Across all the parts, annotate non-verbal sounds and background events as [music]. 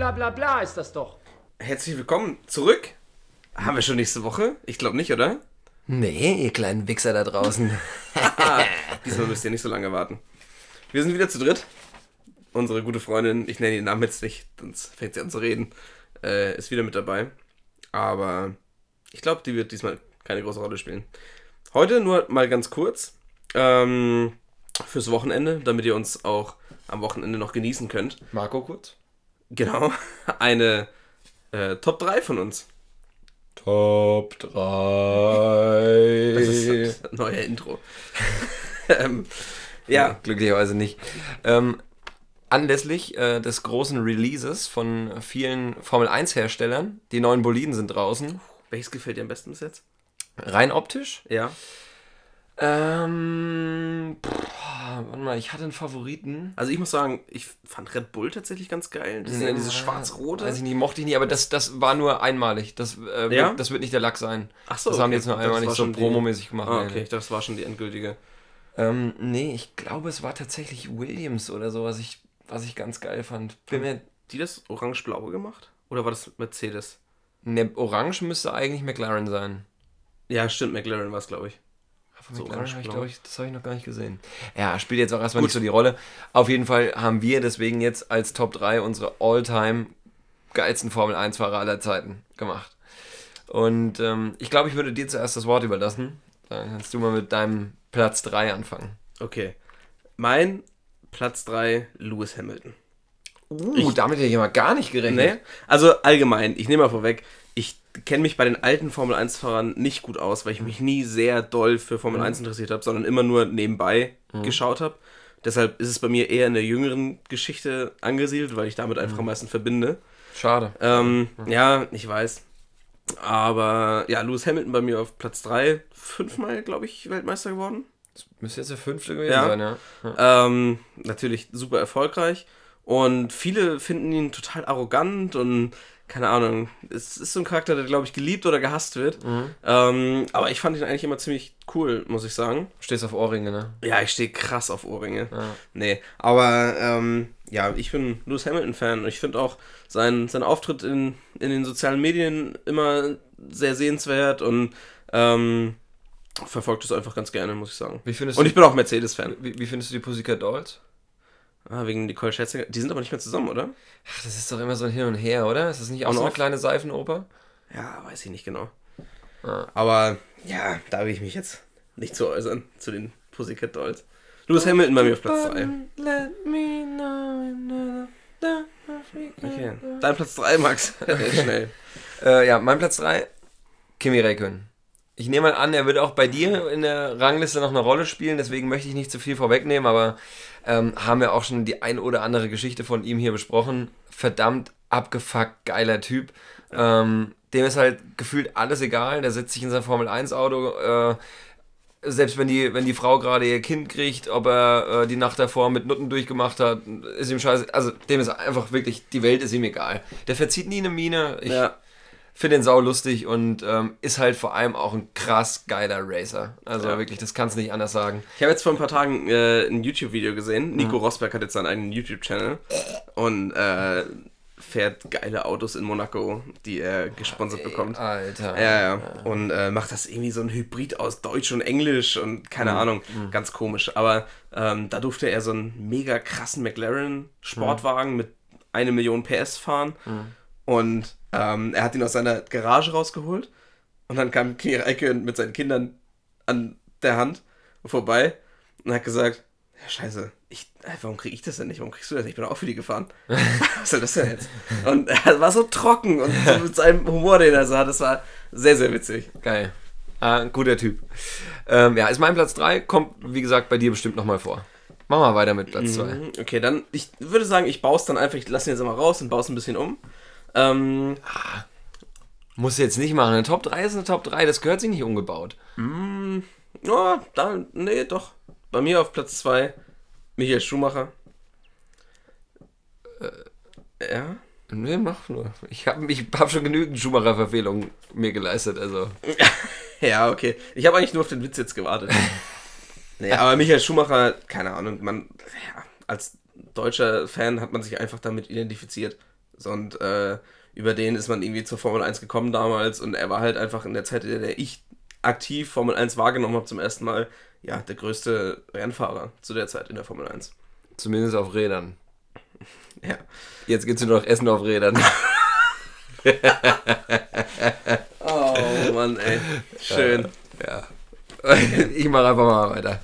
bla bla bla ist das doch. Herzlich willkommen zurück. Haben wir schon nächste Woche? Ich glaube nicht, oder? Nee, ihr kleinen Wichser da draußen. [laughs] Diesmal müsst ihr nicht so lange warten. Wir sind wieder zu dritt. Unsere gute Freundin, ich nenne ihren Namen jetzt nicht, sonst fängt sie an zu reden, äh, ist wieder mit dabei. Aber ich glaube, die wird diesmal keine große Rolle spielen. Heute nur mal ganz kurz ähm, fürs Wochenende, damit ihr uns auch am Wochenende noch genießen könnt. Marco kurz? Genau, [laughs] eine äh, Top 3 von uns. Top 3. Das ist das neue Intro. [laughs] ähm, ja, Glücklicherweise nicht. Ähm, anlässlich äh, des großen Releases von vielen Formel 1 Herstellern, die neuen Boliden sind draußen. welches gefällt dir am besten bis jetzt? Rein optisch. Ja. Ähm, pff, warte mal, ich hatte einen Favoriten. Also ich muss sagen, ich fand Red Bull tatsächlich ganz geil. Das sind ja diese schwarz-rote. Weiß ich nicht, mochte ich nie, aber das, das war nur einmalig. Das, äh, Ja? wird, das wird nicht der Lack sein. Ach so, Das haben die okay. jetzt nur Das einmal war nicht so promomäßig gemacht. Ah, Nee, okay, das war schon die endgültige. nee. Ähm, nee, ich glaube, es war tatsächlich Williams oder so, was ich, was ich ganz geil fand. Bin mir, Die das orange-blaue gemacht? Oder war das Mercedes? ne, Orange müsste eigentlich McLaren sein. Ja, stimmt, McLaren war es, glaube ich. Von So McLaren habe ich, glaube ich, das habe ich noch gar nicht gesehen. Ja, spielt jetzt auch erstmal nicht so die Rolle. Auf jeden Fall haben wir deswegen jetzt als Top 3 unsere All-Time geilsten Formel 1-Fahrer aller Zeiten gemacht. Und ähm, ich glaube, ich würde dir zuerst das Wort überlassen. Dann kannst du mal mit deinem Platz 3 anfangen. Okay. Mein Platz 3, Lewis Hamilton. Uh, damit hätte ich mal gar nicht gerechnet. Nee? Also allgemein, ich nehme mal vorweg, ich kenne mich bei den alten Formel 1-Fahrern nicht gut aus, weil ich mich nie sehr doll für Formel 1 interessiert habe, sondern immer nur nebenbei geschaut habe. Deshalb ist es bei mir eher in der jüngeren Geschichte angesiedelt, weil ich damit einfach am meisten verbinde. Schade. Ähm, ja, ich weiß. Aber ja, Lewis Hamilton bei mir auf Platz 3, fünfmal, glaube ich, Weltmeister geworden. Müsste jetzt der fünfte gewesen Ja. sein, ja. ja. Ähm, natürlich super erfolgreich. Und viele finden ihn total arrogant und keine Ahnung. Es ist so ein Charakter, der, glaube ich, geliebt oder gehasst wird. Ähm, aber ich fand ihn eigentlich immer ziemlich cool, muss ich sagen. Stehst auf Ohrringe, ne? Ja, ich stehe krass auf Ohrringe. Ja. Nee, aber ähm, ja, ich bin Lewis Hamilton-Fan und ich finde auch sein, sein Auftritt in, in den sozialen Medien immer sehr sehenswert und ähm, verfolgt es einfach ganz gerne, muss ich sagen. Und ich bin auch Mercedes-Fan. wie, wie findest du die Pussycat Dolls? Ah, wegen Nicole Scherzinger. Die sind aber nicht mehr zusammen, oder? Ach, das ist doch immer so ein Hin und Her, oder? Ist das nicht auch On so eine off? kleine Seifenoper? Ja, weiß ich nicht genau. Ah. Aber ja, da will ich mich jetzt nicht zu äußern, zu den Pussycat Dolls. Lewis Hamilton bei mir auf Platz 3. Let me know Okay. Dein Platz 3, Max. [laughs] Schnell. Äh, ja, mein Platz 3, Kimi Räikkönen. Ich nehme mal an, er wird auch bei dir in der Rangliste noch eine Rolle spielen, deswegen möchte ich nicht zu viel vorwegnehmen, aber ähm, haben wir auch schon die ein oder andere Geschichte von ihm hier besprochen. Verdammt abgefuckt geiler Typ. Ähm, dem ist halt gefühlt alles egal. Der setzt sich in sein Formel 1 Auto, äh, selbst wenn die, wenn die Frau gerade ihr Kind kriegt, ob er äh, die Nacht davor mit Nutten durchgemacht hat, ist ihm scheiße. Also dem ist einfach wirklich, die Welt ist ihm egal. Der verzieht nie eine Miene. Ich Ja. Finde den sau lustig und ähm, ist halt vor allem auch ein krass geiler Racer. Also Ja. wirklich, das kannst du nicht anders sagen. Ich habe jetzt vor ein paar Tagen äh, ein YouTube-Video gesehen. Nico Mhm. Rosberg hat jetzt seinen eigenen YouTube-Channel und äh, fährt geile Autos in Monaco, die er gesponsert bekommt. Alter. Ja, ja. Und äh, macht das irgendwie so ein Hybrid aus Deutsch und Englisch und Mhm. keine Ahnung. Ganz komisch. Aber ähm, da durfte er so einen mega krassen McLaren-Sportwagen mit eine Million PS fahren. Und ähm, er hat ihn aus seiner Garage rausgeholt. Und dann kam Räikkönen mit seinen Kindern an der Hand vorbei und hat gesagt, ja, scheiße, ich, äh, warum kriege ich das denn nicht? Warum kriegst du das nicht? Ich bin auch für die gefahren. [laughs] Was soll das denn jetzt? Und er war so trocken und so mit seinem Humor, den er hat, das war sehr, sehr witzig. Geil. Ah, guter Typ. Ähm, ja, ist mein Platz 3, kommt wie gesagt bei dir bestimmt nochmal vor. Machen wir weiter mit Platz 2. Mhm, Okay, dann, ich würde sagen, ich baue es dann einfach, ich lasse ihn jetzt mal raus und baue es ein bisschen um. Ähm, Muss jetzt nicht machen. Eine Top 3 ist eine Top 3, das gehört sich nicht umgebaut. ja, da, nee, doch. Bei mir auf Platz 2 Michael Schumacher. Äh, ja. Nee, mach nur. Ich habe ich hab schon genügend Schumacher-Verfehlungen mir geleistet, also. [laughs] Ja, okay. Ich habe eigentlich nur auf den Witz jetzt gewartet. [laughs] nee, aber Michael Schumacher, keine Ahnung, man, ja, als deutscher Fan hat man sich einfach damit identifiziert. Und äh, über den ist man irgendwie zur Formel 1 gekommen damals und er war halt einfach in der Zeit, in der ich aktiv Formel 1 wahrgenommen habe zum ersten Mal, ja, der größte Rennfahrer zu der Zeit in der Formel 1. Zumindest auf Rädern. [laughs] Ja. Jetzt geht's nur noch Essen auf Rädern. [laughs] [laughs] oh Mann, ey. Schön. Ja. Ich mache einfach mal weiter.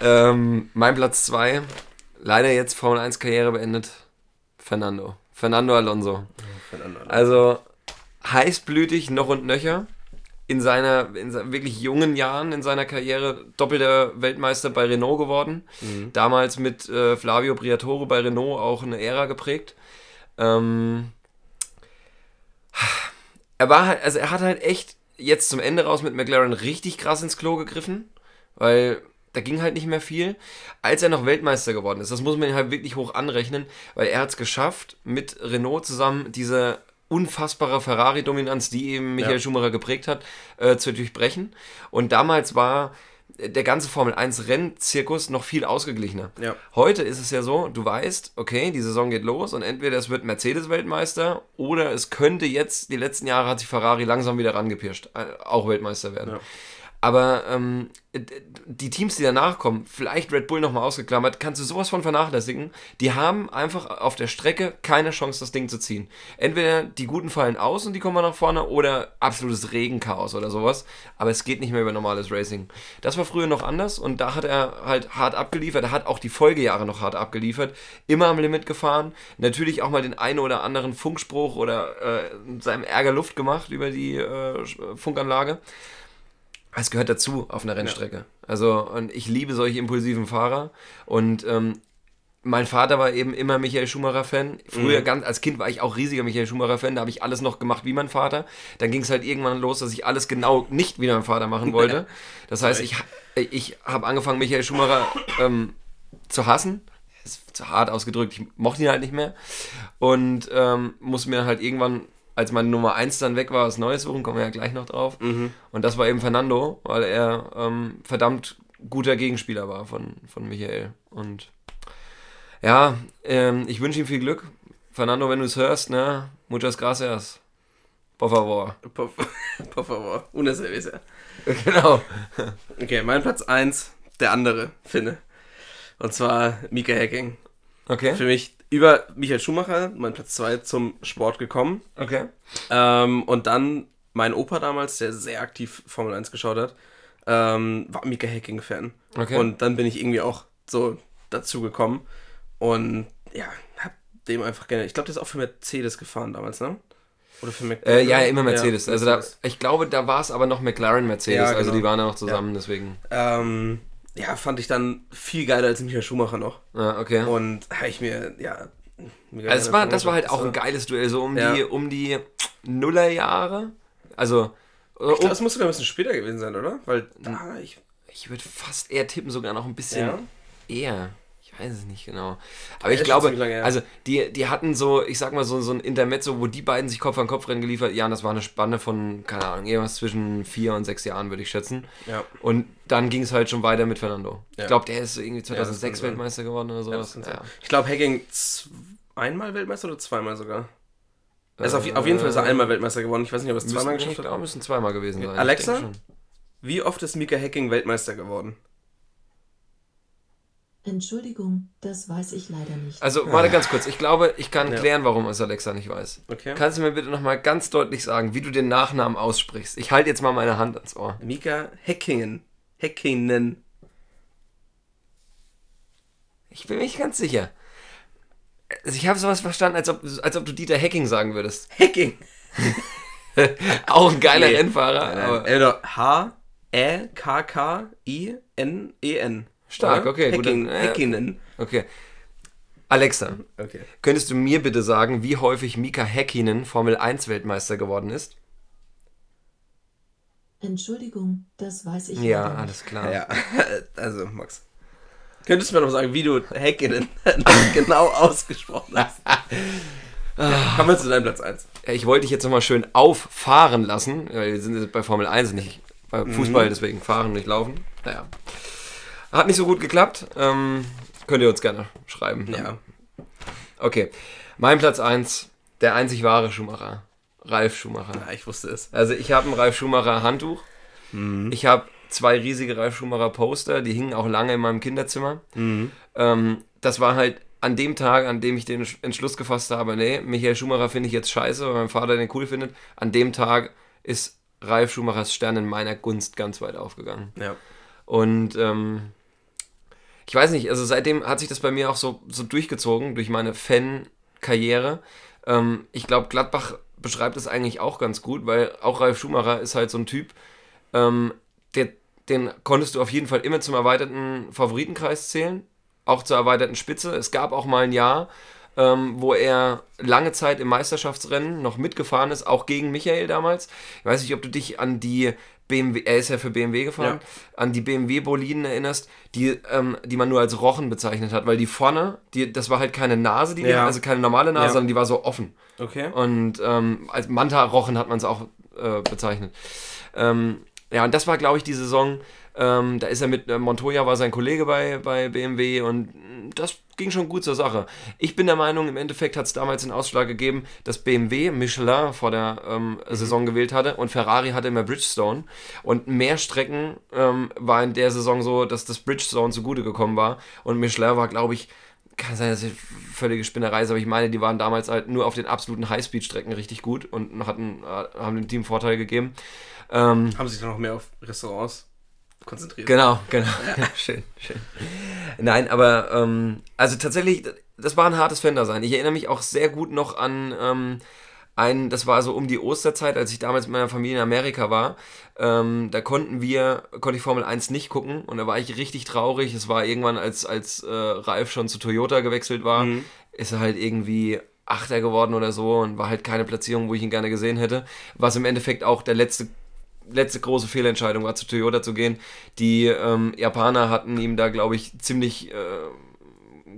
Ähm, mein Platz 2, leider jetzt Formel 1 Karriere beendet, Fernando. Fernando Alonso. Fernando. Also heißblütig noch und nöcher. In seiner, in seinen wirklich jungen Jahren in seiner Karriere doppelter Weltmeister bei Renault geworden. Damals mit äh, Flavio Briatore bei Renault auch eine Ära geprägt. Ähm, er war halt, also er hat halt echt jetzt zum Ende raus mit McLaren richtig krass ins Klo gegriffen, weil da ging halt nicht mehr viel. Als er noch Weltmeister geworden ist, das muss man halt wirklich hoch anrechnen, weil er hat es geschafft, mit Renault zusammen diese unfassbare Ferrari-Dominanz, die eben Michael Ja. Schumacher geprägt hat, äh, zu durchbrechen. Und damals war der ganze Formel 1 Rennzirkus noch viel ausgeglichener. Ja. Heute ist es ja so, du weißt, okay, die Saison geht los und entweder es wird Mercedes Weltmeister oder es könnte jetzt, die letzten Jahre hat sich Ferrari langsam wieder rangepirscht, äh, auch Weltmeister werden. Ja. Aber ähm, die Teams, die danach kommen, vielleicht Red Bull nochmal ausgeklammert, kannst du sowas von vernachlässigen. Die haben einfach auf der Strecke keine Chance, das Ding zu ziehen. Entweder die Guten fallen aus und die kommen mal nach vorne oder absolutes Regenchaos oder sowas. Aber es geht nicht mehr über normales Racing. Das war früher noch anders und da hat er halt hart abgeliefert. Er hat auch die Folgejahre noch hart abgeliefert. Immer am Limit gefahren. Natürlich auch mal den einen oder anderen Funkspruch oder äh, seinem Ärger Luft gemacht über die äh, Funkanlage. Es gehört dazu auf einer Rennstrecke. Also, und ich liebe solche impulsiven Fahrer. Und ähm, mein Vater war eben immer Michael Schumacher-Fan. Früher, ganz als Kind, war ich auch riesiger Michael Schumacher-Fan. Da habe ich alles noch gemacht wie mein Vater. Dann ging es halt irgendwann los, dass ich alles genau nicht wie mein Vater machen wollte. Das heißt, ich, ich habe angefangen, Michael Schumacher ähm, zu hassen. Das ist zu hart ausgedrückt. Ich mochte ihn halt nicht mehr. Und ähm, muss mir halt irgendwann, als meine Nummer 1 dann weg war, was Neues suchen. Kommen wir ja gleich noch drauf. Und das war eben Fernando, weil er ähm, verdammt guter Gegenspieler war von, von Michael. Und ja, ähm, ich wünsche ihm viel Glück. Fernando, wenn du es hörst, ne? Muchas gracias. Por favor. Por, [laughs] por favor. Una cerveza. [laughs] genau. Okay, mein Platz 1, der andere, Finne. Und zwar Mika Hacking. Okay. Für mich über Michael Schumacher, mein Platz 2 zum Sport gekommen. Okay. Ähm, und dann mein Opa damals, der sehr aktiv Formel 1 geschaut hat, ähm, war Mika Hacking-Fan. Okay. Und dann bin ich irgendwie auch so dazu gekommen. Und ja, hab dem einfach gerne. Ich glaube, der ist auch für Mercedes gefahren damals, ne? Oder für Äh, McLaren? ja, immer Mercedes. Ja, also da, Mercedes. ich glaube, da war es aber noch McLaren Mercedes. Ja, Also genau. die waren ja noch zusammen, deswegen. Ähm, ja, fand ich dann viel geiler als Michael Schumacher noch. Ja, okay. Und habe ich mir, ja. mega Also es gerne war, das war halt auch ein geiles Duell, so um Ja. die, um die Nullerjahre. Also, Ich um, glaube, das muss sogar ein bisschen später gewesen sein, oder? Weil da, ich. ich würde fast eher tippen, sogar noch ein bisschen Ja. eher. Ich weiß es nicht genau. Aber ich glaube, lange also die, die hatten so, ich sag mal, so, so ein Intermezzo, wo die beiden sich Kopf an Kopf rennen geliefert. Ja, und das war eine Spanne von, keine Ahnung, irgendwas zwischen vier und sechs Jahren, würde ich schätzen. Ja. Und dann ging es halt schon weiter mit Fernando. Ja. Ich glaube, der ist irgendwie das 2006 kann sein. Weltmeister geworden oder Ja, sowas. Ja. Ich glaube, Hacking einmal Weltmeister oder zweimal sogar? Ist auf, auf jeden Fall ist er einmal Weltmeister geworden. Ich weiß nicht, ob er es zweimal ich geschafft glaube, hat. müssen zweimal gewesen sein. Ich Alexa? Wie oft ist Mika Hacking Weltmeister geworden? Entschuldigung, das weiß ich leider nicht. Also, warte ganz kurz. Ich glaube, ich kann Ja. klären, warum es Alexa nicht weiß. Okay. Kannst du mir bitte nochmal ganz deutlich sagen, wie du den Nachnamen aussprichst? Ich halte jetzt mal meine Hand ans Ohr. Mika Häkkinen. Häkkinen. Ich bin mir nicht ganz sicher. Also ich habe sowas verstanden, als ob, als ob du Dieter Hecking sagen würdest. Hacking. [laughs] Auch ein geiler Nee. Rennfahrer. Aber Äh, doch, H-E-K-K-I-N-E-N. Stark, Oder? okay, gut, Hacking, dann, äh, Häkkinen. okay. Alexa, Okay. könntest du mir bitte sagen, wie häufig Mika Häkkinen Formel 1 Weltmeister geworden ist? Entschuldigung, das weiß ich Ja, nicht. alles klar. Ja, [laughs] also Max. Könntest du mir noch sagen, wie du Häkkinen [laughs] genau ausgesprochen hast? ja, kommen wir zu deinem Platz 1. Ja, Ich wollte dich jetzt nochmal schön auffahren lassen, weil wir sind jetzt bei Formel 1 nicht bei Fußball, deswegen fahren, nicht laufen. Naja. Hat nicht so gut geklappt. Ähm, könnt ihr uns gerne schreiben. Ja. Okay. Mein Platz 1, Der einzig wahre Schumacher. Ralf Schumacher. Ja, ich wusste es. Also ich habe ein Ralf Schumacher Handtuch. Ich habe zwei riesige Ralf Schumacher Poster, die hingen auch lange in meinem Kinderzimmer. Ähm, das war halt an dem Tag, an dem ich den Entschluss gefasst habe, nee, Michael Schumacher finde ich jetzt scheiße, weil mein Vater den cool findet. An dem Tag ist Ralf Schumachers Stern in meiner Gunst ganz weit aufgegangen. Ja. Und ähm, ich weiß nicht, also seitdem hat sich das bei mir auch so, so durchgezogen, durch meine Fan-Karriere. Ähm, ich glaube, Gladbach beschreibt es eigentlich auch ganz gut, weil auch Ralf Schumacher ist halt so ein Typ, ähm, der, den konntest du auf jeden Fall immer zum erweiterten Favoritenkreis zählen, auch zur erweiterten Spitze. Es gab auch mal ein Jahr, ähm, wo er lange Zeit im Meisterschaftsrennen noch mitgefahren ist, auch gegen Michael damals. Ich weiß nicht, ob du dich an die BMW, er ist ja für BMW gefahren, an die BMW-Boliden erinnerst, die, ähm, die man nur als Rochen bezeichnet hat, weil die vorne, die, das war halt keine Nase, die, Ja. also keine normale Nase, Ja. sondern die war so offen. Okay. Und ähm, als Manta-Rochen hat man es auch äh, bezeichnet. Ähm, ja, und das war, glaube ich, die Saison. Ähm, da ist er mit äh, Montoya, war sein Kollege bei, bei BMW und das ging schon gut zur Sache. Ich bin der Meinung, im Endeffekt hat es damals den Ausschlag gegeben, dass BMW Michelin vor der ähm, Saison gewählt hatte und Ferrari hatte immer Bridgestone. Und mehr Strecken ähm, war in der Saison so, dass das Bridgestone zugute gekommen war. Und Michelin war, glaube ich, kann sein, dass es völlige Spinnerei ist, aber ich meine, die waren damals halt nur auf den absoluten Highspeed-Strecken richtig gut und hatten, äh, haben dem Team Vorteile gegeben. Ähm, Haben sich dann noch mehr auf Restaurants konzentriert. Genau, genau. [laughs] schön, schön. Nein, aber ähm, also tatsächlich, das war ein hartes Fan-Dasein. Ich erinnere mich auch sehr gut noch an ähm, einen, das war so um die Osterzeit, als ich damals mit meiner Familie in Amerika war. Ähm, da konnten wir, konnte ich Formel 1 nicht gucken und da war ich richtig traurig. Es war irgendwann, als, als äh, Ralf schon zu Toyota gewechselt war, ist er halt irgendwie Achter geworden oder so und war halt keine Platzierung, wo ich ihn gerne gesehen hätte. Was im Endeffekt auch der letzte letzte große Fehlentscheidung war, zu Toyota zu gehen. Die ähm, Japaner hatten ihm da, glaube ich, ziemlich äh,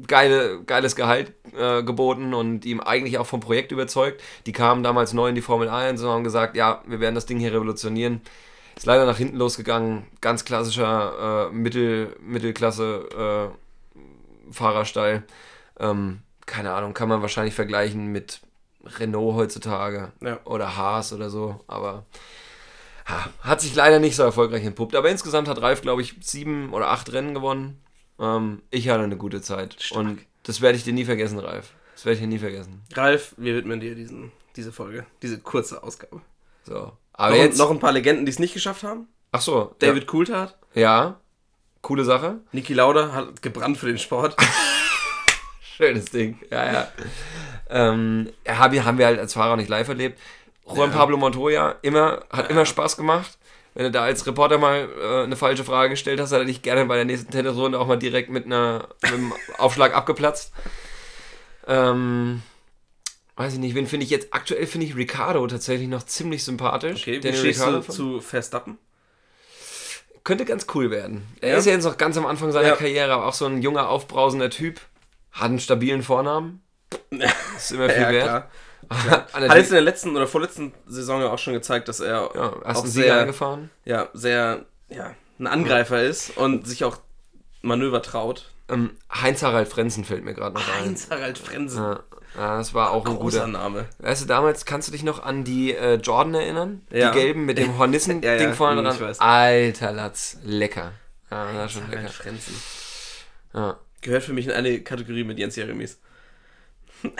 geile, geiles Gehalt äh, geboten und ihm eigentlich auch vom Projekt überzeugt. Die kamen damals neu in die Formel 1 und haben gesagt, ja, wir werden das Ding hier revolutionieren. Ist leider nach hinten losgegangen. Ganz klassischer äh, Mittel, Mittelklasse äh, Fahrerstall. Ähm, keine Ahnung, kann man wahrscheinlich vergleichen mit Renault heutzutage Ja. oder Haas oder so, aber hat sich leider nicht so erfolgreich entpuppt. Aber insgesamt hat Ralf, glaube ich, sieben oder acht Rennen gewonnen. Ähm, ich hatte eine gute Zeit. Stark. Und das werde ich dir nie vergessen, Ralf. Das werde ich dir nie vergessen. Ralf, wir widmen dir diesen, diese Folge, diese kurze Ausgabe. So. Aber noch, jetzt. noch ein paar Legenden, die es nicht geschafft haben. ach so. David Coulthard, Ja. ja. Coole Sache. Niki Lauda hat gebrannt für den Sport. [laughs] [laughs] Schönes Ding. Ja, ja. ähm, ja, haben wir halt als Fahrer nicht live erlebt. Juan Ja. Pablo Montoya immer, hat immer Spaß gemacht. Wenn du da als Reporter mal äh, eine falsche Frage gestellt hast, hat er dich gerne bei der nächsten Tennisrunde auch mal direkt mit, einer, mit einem [laughs] Aufschlag abgeplatzt. Ähm, weiß ich nicht, wen finde ich jetzt? Aktuell finde ich Ricardo tatsächlich noch ziemlich sympathisch. Okay, wie Daniel stehst du Ricciardo. zu Verstappen? Könnte ganz cool werden. Er Ja? ist ja jetzt noch ganz am Anfang seiner Ja. Karriere, aber auch so ein junger, aufbrausender Typ. Hat einen stabilen Vornamen. [laughs] Ist immer viel wert. klar. Hat [laughs] Hat jetzt in der letzten oder vorletzten Saison ja auch schon gezeigt, dass er ja, auch sehr, eingefahren. ja, sehr ja, ein Angreifer ist und sich auch Manöver traut. Ähm, Heinz-Harald Frenzen fällt mir gerade noch ein. Heinz-Harald Frenzen. Ja, ja, das war auch ein Großer guter. Name. Weißt du, damals kannst du dich noch an die äh, Jordan erinnern? Ja. Die gelben mit dem [laughs] Hornissen-Ding Ja, ja, vorne dran. weiß. Alter Latz, lecker. Ja, war schon lecker. Frenzen. Ja. Gehört für mich in eine Kategorie mit Jens Jeremies.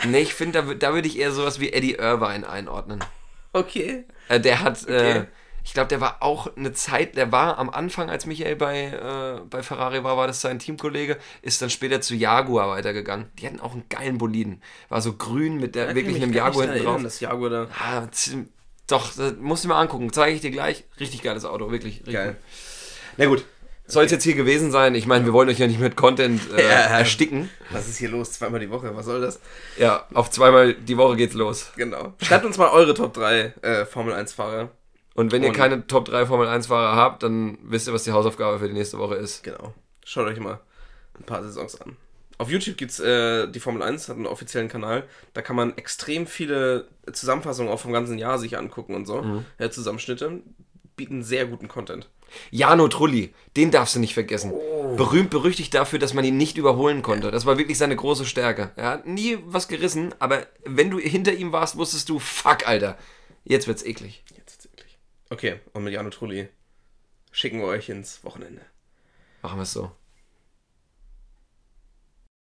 Nee, ich finde, da, da würde ich eher sowas wie Eddie Irvine einordnen. Okay. Äh, der hat, äh, Okay. ich glaube, der war auch eine Zeit, der war am Anfang, als Michael bei, äh, bei Ferrari war, war das sein Teamkollege, ist dann später zu Jaguar weitergegangen. Die hatten auch einen geilen Boliden. War so grün mit der, Da wirklich einem Jaguar hinten drauf. Das Jaguar da. Ah, doch, das musst du mir angucken. Zeige ich dir gleich. Richtig geiles Auto, wirklich. richtig Geil. gut. Na gut. Soll es jetzt hier gewesen sein? Ich meine, wir wollen euch ja nicht mit Content äh, Ja. ersticken. Was ist hier los? Zweimal die Woche. Was soll das? Ja, auf zweimal die Woche geht's los. Genau. Schreibt uns mal eure Top 3 äh, Formel 1-Fahrer. Und wenn ihr Und- keine Top 3 Formel 1 Fahrer habt, dann wisst ihr, was die Hausaufgabe für die nächste Woche ist. Genau. Schaut euch mal ein paar Saisons an. Auf YouTube gibt's äh, die Formel 1, hat einen offiziellen Kanal. Da kann man extrem viele Zusammenfassungen auch vom ganzen Jahr sich angucken und so. Mhm. Ja, Zusammenschnitte bieten sehr guten Content. Jano Trulli, den darfst du nicht vergessen. berühmt berüchtigt dafür, dass man ihn nicht überholen konnte. Das war wirklich seine große Stärke. Er hat nie was gerissen, aber wenn du hinter ihm warst, wusstest du, fuck, Alter, jetzt wird's eklig. Jetzt wird's eklig. Okay, und mit Jano Trulli schicken wir euch ins Wochenende. Machen wir es so.